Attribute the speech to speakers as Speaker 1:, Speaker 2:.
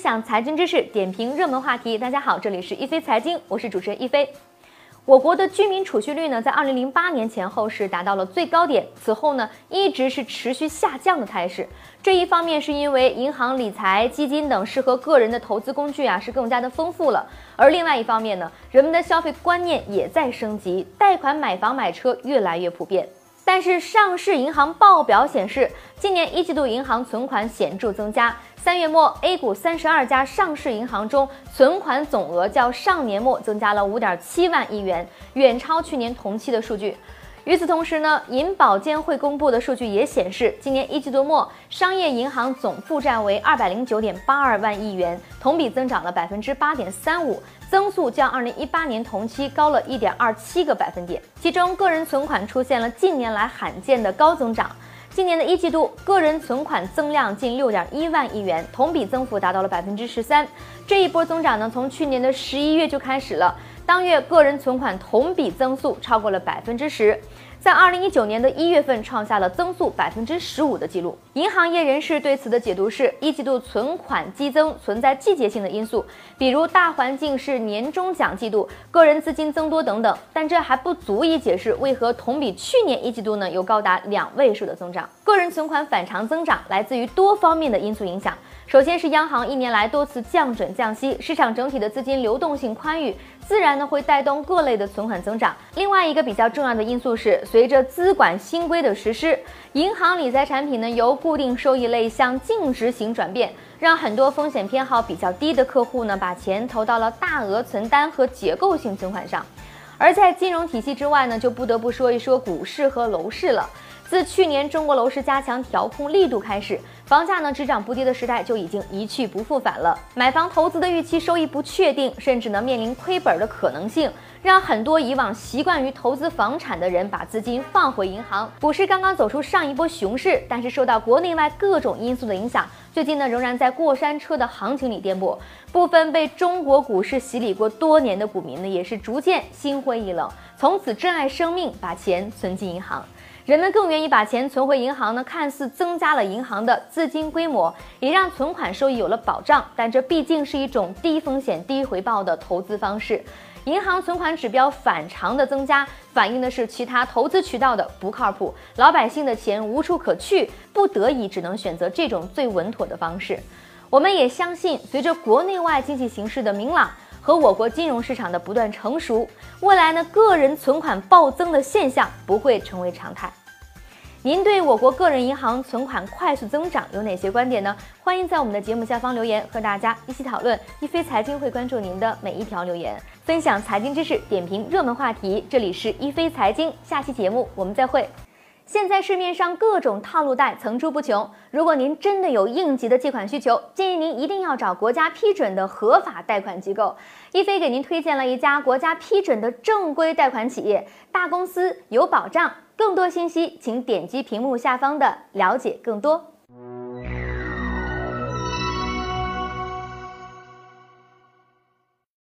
Speaker 1: 享财经知识，点评热门话题。大家好，这里是一飞财经，我是主持人一飞。我国的居民储蓄率呢，在二零零八年前后是达到了最高点，此后呢一直是持续下降的态势。这一方面是因为银行理财、基金等适合个人的投资工具啊是更加的丰富了，而另外一方面呢，人们的消费观念也在升级，贷款买房买车越来越普遍。但是上市银行报表显示，今年一季度银行存款显著增加。三月末，A 股三十二家上市银行中，存款总额较上年末增加了五点七万亿元，远超去年同期的数据。与此同时呢，银保监会公布的数据也显示，今年一季度末，商业银行总负债为二百零九点八二万亿元，同比增长了百分之八点三五。增速较二零一八年同期高了一点二七个百分点，其中个人存款出现了近年来罕见的高增长。今年的一季度，个人存款增量近六点一万亿元，同比增幅达到了百分之十三。这一波增长呢，从去年的十一月就开始了，当月个人存款同比增速超过了百分之十。在二零一九年的一月份创下了增速百分之十五的记录。银行业人士对此的解读是，一季度存款激增存在季节性的因素，比如大环境是年终奖季度，个人资金增多等等。但这还不足以解释为何同比去年一季度呢有高达两位数的增长。个人存款反常增长来自于多方面的因素影响。首先是央行一年来多次降准降息，市场整体的资金流动性宽裕，自然呢会带动各类的存款增长。另外一个比较重要的因素是，随着资管新规的实施，银行理财产品呢由固定收益类向净值型转变，让很多风险偏好比较低的客户呢把钱投到了大额存单和结构性存款上。而在金融体系之外呢，就不得不说一说股市和楼市了。自去年中国楼市加强调控力度开始，房价呢只涨不跌的时代就已经一去不复返了。买房投资的预期收益不确定，甚至呢面临亏本的可能性，让很多以往习惯于投资房产的人把资金放回银行。股市刚刚走出上一波熊市，但是受到国内外各种因素的影响，最近呢仍然在过山车的行情里颠簸。部分被中国股市洗礼过多年的股民呢，也是逐渐心灰意冷，从此珍爱生命，把钱存进银行。人们更愿意把钱存回银行呢，看似增加了银行的资金规模，也让存款收益有了保障。但这毕竟是一种低风险低回报的投资方式。银行存款指标反常的增加，反映的是其他投资渠道的不靠谱，老百姓的钱无处可去，不得已只能选择这种最稳妥的方式。我们也相信，随着国内外经济形势的明朗和我国金融市场的不断成熟，未来呢个人存款暴增的现象不会成为常态。您对我国个人银行存款快速增长有哪些观点呢？欢迎在我们的节目下方留言，和大家一起讨论。一飞财经会关注您的每一条留言，分享财经知识，点评热门话题。这里是一飞财经，下期节目我们再会。现在市面上各种套路贷层出不穷，如果您真的有应急的借款需求，建议您一定要找国家批准的合法贷款机构。一飞给您推荐了一家国家批准的正规贷款企业，大公司有保障。更多信息，请点击屏幕下方的了解更多。